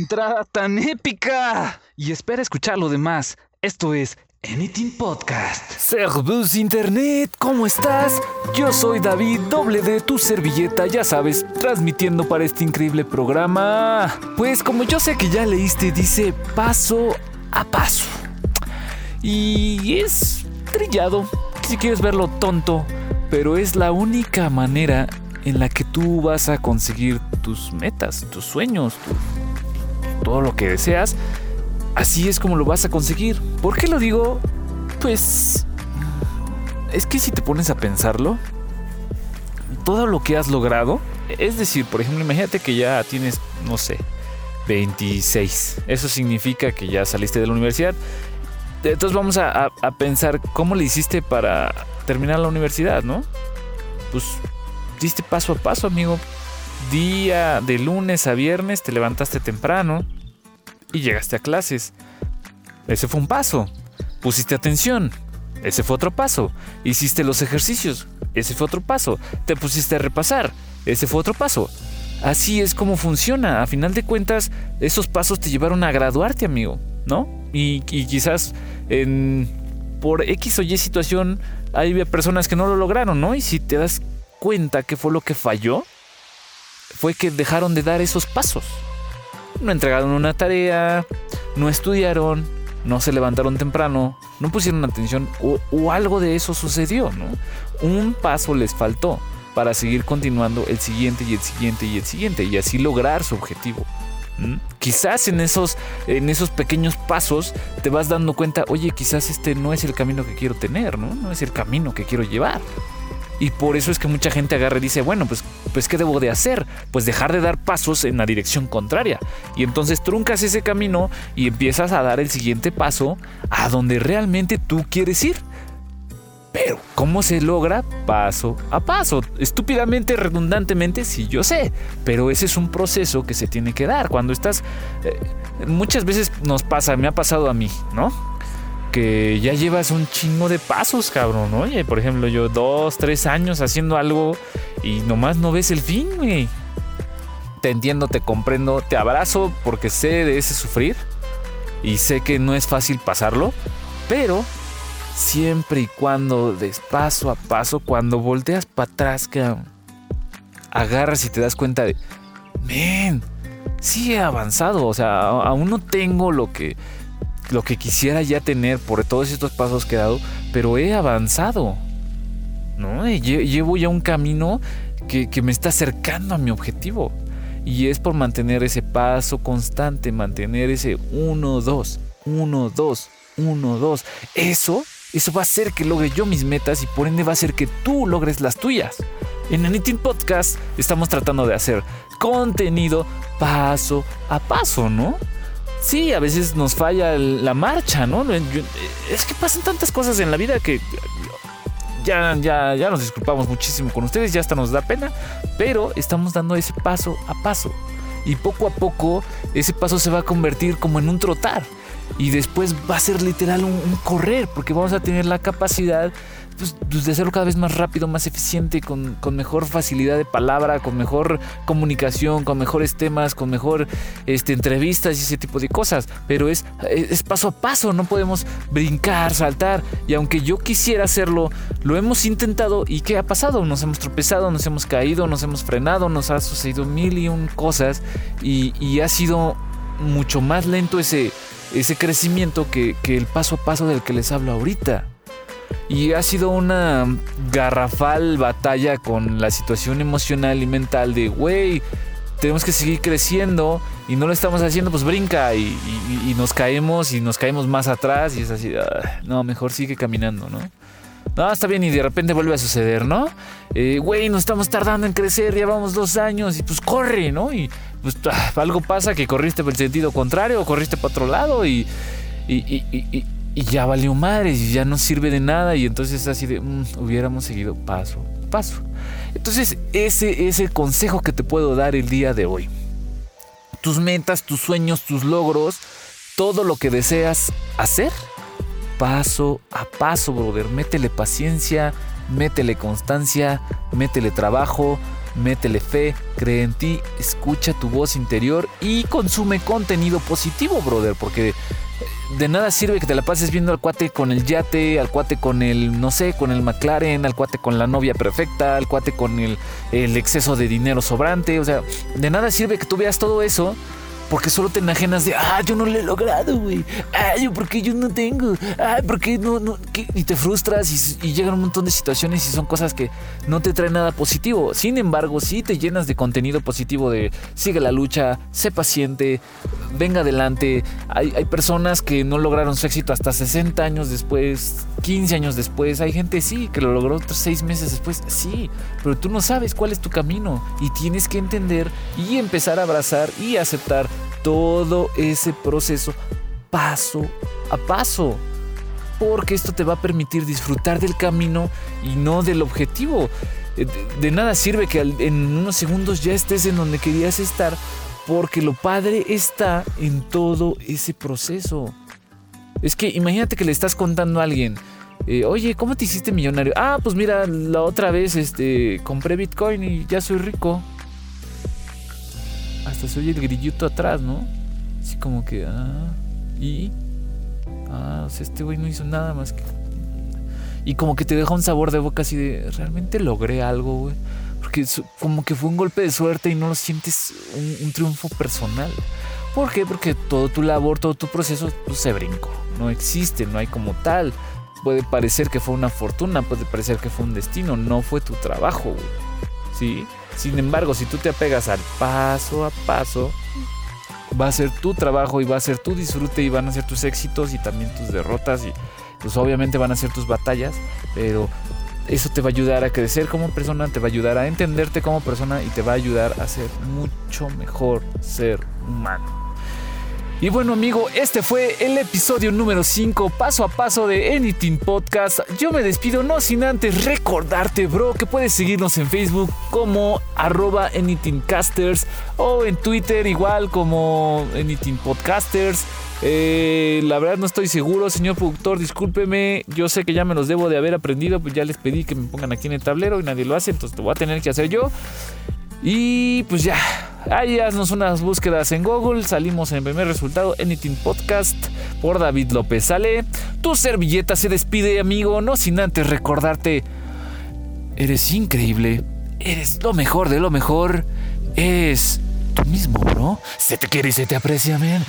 entrada tan épica! Y espera escuchar lo demás. Esto es Anything Podcast. Servus Internet, ¿cómo estás? Yo soy David, doble de tu servilleta, ya sabes, transmitiendo para este increíble programa. Pues como yo sé que ya leíste, dice paso a paso. Y es trillado, si quieres verlo tonto, pero es la única manera en la que tú vas a conseguir tus metas, tus sueños, todo lo que deseas. Así es como lo vas a conseguir. ¿Por qué lo digo? Pues es que si te pones a pensarlo, todo lo que has logrado, es decir, por ejemplo, imagínate que ya tienes, no sé, 26. Eso significa que ya saliste de la universidad. Entonces vamos a, pensar cómo le hiciste para terminar la universidad, ¿no? Pues diste paso a paso, amigo. Día de lunes a viernes te levantaste temprano y llegaste a clases. Ese fue un paso. Pusiste atención. Ese fue otro paso. Hiciste los ejercicios. Ese fue otro paso. Te pusiste a repasar. Ese fue otro paso. Así es como funciona. A final de cuentas, esos pasos te llevaron a graduarte, amigo, ¿no? Y, quizás por X o Y situación hay personas que no lo lograron, ¿no? Y si te das cuenta que fue lo que falló, fue que dejaron de dar esos pasos. No entregaron una tarea, no estudiaron, no se levantaron temprano, no pusieron atención o, algo de eso sucedió, ¿no? Un paso les faltó para seguir continuando el siguiente y el siguiente y el siguiente y así lograr su objetivo. Quizás en esos, en esos pequeños pasos te vas dando cuenta, oye, quizás este no es el camino que quiero tener, ¿no? No es el camino que quiero llevar. Y por eso es que mucha gente agarra y dice, bueno, pues, pues ¿qué debo de hacer? Pues dejar de dar pasos en la dirección contraria. Y entonces truncas ese camino y empiezas a dar el siguiente paso a donde realmente tú quieres ir. Pero, ¿cómo se logra? Paso a paso. Estúpidamente, redundantemente, sí, yo sé. Pero ese es un proceso que se tiene que dar. Cuando estás... Eh, muchas veces nos pasa, me ha pasado a mí, ¿no? que ya llevas un chingo de pasos, cabrón. Oye, por ejemplo, yo dos, tres años haciendo algo y nomás no ves el fin, güey. Te entiendo, te comprendo, te abrazo porque sé de ese sufrir y sé que no es fácil pasarlo, pero siempre y cuando des paso a paso, cuando volteas para atrás, que agarras y te das cuenta de, men, sí he avanzado, o sea, aún no tengo lo que lo que quisiera ya tener por todos estos pasos que he dado, pero he avanzado. ¿No? Llevo ya un camino que, que me está acercando a mi objetivo. Y es por mantener ese paso constante, mantener ese 1, 2, 1, 2, 1, 2. Eso, eso va a hacer que logre yo mis metas y por ende va a hacer que tú logres las tuyas. En Anything Podcast estamos tratando de hacer contenido paso a paso, ¿no? sí, a veces nos falla la marcha, ¿no? Es que pasan tantas cosas en la vida que ya, ya, ya nos disculpamos muchísimo con ustedes, ya hasta nos da pena, pero estamos dando ese paso a paso. Y poco a poco ese paso se va a convertir como en un trotar. Y después va a ser literal un correr, porque vamos a tener la capacidad pues, pues, de hacerlo cada vez más rápido, más eficiente, con, mejor facilidad de palabra, con mejor comunicación, con mejores temas, con mejor este, entrevistas y ese tipo de cosas. Pero es, es paso a paso, no podemos brincar, saltar. Y aunque yo quisiera hacerlo, lo hemos intentado y ¿qué ha pasado? Nos hemos tropezado, nos hemos caído, nos hemos frenado, nos ha sucedido mil y un cosas y, y ha sido mucho más lento ese, ese crecimiento que, que el paso a paso del que les hablo ahorita. Y ha sido una garrafal batalla con la situación emocional y mental de, güey, tenemos que seguir creciendo y no lo estamos haciendo, pues brinca y, nos caemos y nos caemos más atrás y es así, no, mejor sigue caminando, ¿no? No, está bien y de repente vuelve a suceder, ¿no? Eh, güey, nos estamos tardando en crecer, ya vamos dos años y pues corre, ¿no? Y pues ah, algo pasa que corriste por el sentido contrario o corriste para otro lado y y ya valió madre y ya no sirve de nada y entonces así de mm, hubiéramos seguido paso a paso. Entonces ese es el consejo que te puedo dar el día de hoy. Tus metas, tus sueños, tus logros, todo lo que deseas hacer, paso a paso, brother. Métele paciencia, métele constancia, métele trabajo, métele fe, cree en ti, escucha tu voz interior y consume contenido positivo, brother, porque de nada sirve que te la pases viendo al cuate con el yate, al cuate con el, no sé, con el McLaren, al cuate con la novia perfecta, al cuate con el, el exceso de dinero sobrante. O sea, de nada sirve que tú veas todo eso porque solo te enajenas de, ah, yo no lo he logrado, güey. Ay, ¿por qué yo no tengo? Ay, ¿por qué no? no? Y te frustras y, llegan un montón de situaciones y son cosas que no te traen nada positivo. Sin embargo, sí te llenas de contenido positivo de sigue la lucha, sé paciente, venga adelante. Hay, hay personas que no lograron su éxito hasta 60 años después, 15 años después. Hay gente, sí, que lo logró 6 meses después, sí. Pero tú no sabes cuál es tu camino y tienes que entender y empezar a abrazar y aceptar todo ese proceso paso a paso. Porque esto te va a permitir disfrutar del camino y no del objetivo. Eh, de, nada sirve que en unos segundos ya estés en donde querías estar, porque lo padre está en todo ese proceso. Es que imagínate que le estás contando a alguien, eh, oye, ¿cómo te hiciste millonario? Ah, pues mira, la otra vez este, compré Bitcoin y ya soy rico hasta se oye el grillito atrás, ¿no? Así como que, ah, y. Ah, o sea, este güey no hizo nada más que. Y como que te deja un sabor de boca así de, realmente logré algo, güey. Porque como que fue un golpe de suerte y no lo sientes un, triunfo personal. ¿Por qué? Porque todo tu labor, todo tu proceso pues, se brincó. No existe, no hay como tal. Puede parecer que fue una fortuna, puede parecer que fue un destino, no fue tu trabajo. ¿Sí? Sin embargo, si tú te apegas al paso a paso, va a ser tu trabajo y va a ser tu disfrute y van a ser tus éxitos y también tus derrotas y pues obviamente van a ser tus batallas, pero eso te va a ayudar a crecer como persona, te va a ayudar a entenderte como persona y te va a ayudar a ser mucho mejor ser humano. Y bueno amigo, este fue el episodio número 5, paso a paso de Anything Podcast. Yo me despido no sin antes recordarte, bro, que puedes seguirnos en Facebook como arroba AnythingCasters o en Twitter igual como Anything Podcasters. Eh, la verdad no estoy seguro, señor productor, discúlpeme. Yo sé que ya me los debo de haber aprendido, pues ya les pedí que me pongan aquí en el tablero y nadie lo hace, entonces lo voy a tener que hacer yo. Y pues ya, ahí haznos unas búsquedas en Google. Salimos en el primer resultado, Anything Podcast por David López. Sale, tu servilleta se despide, amigo, no sin antes recordarte. Eres increíble, eres lo mejor de lo mejor, eres tú mismo, bro. Se te quiere y se te aprecia, man.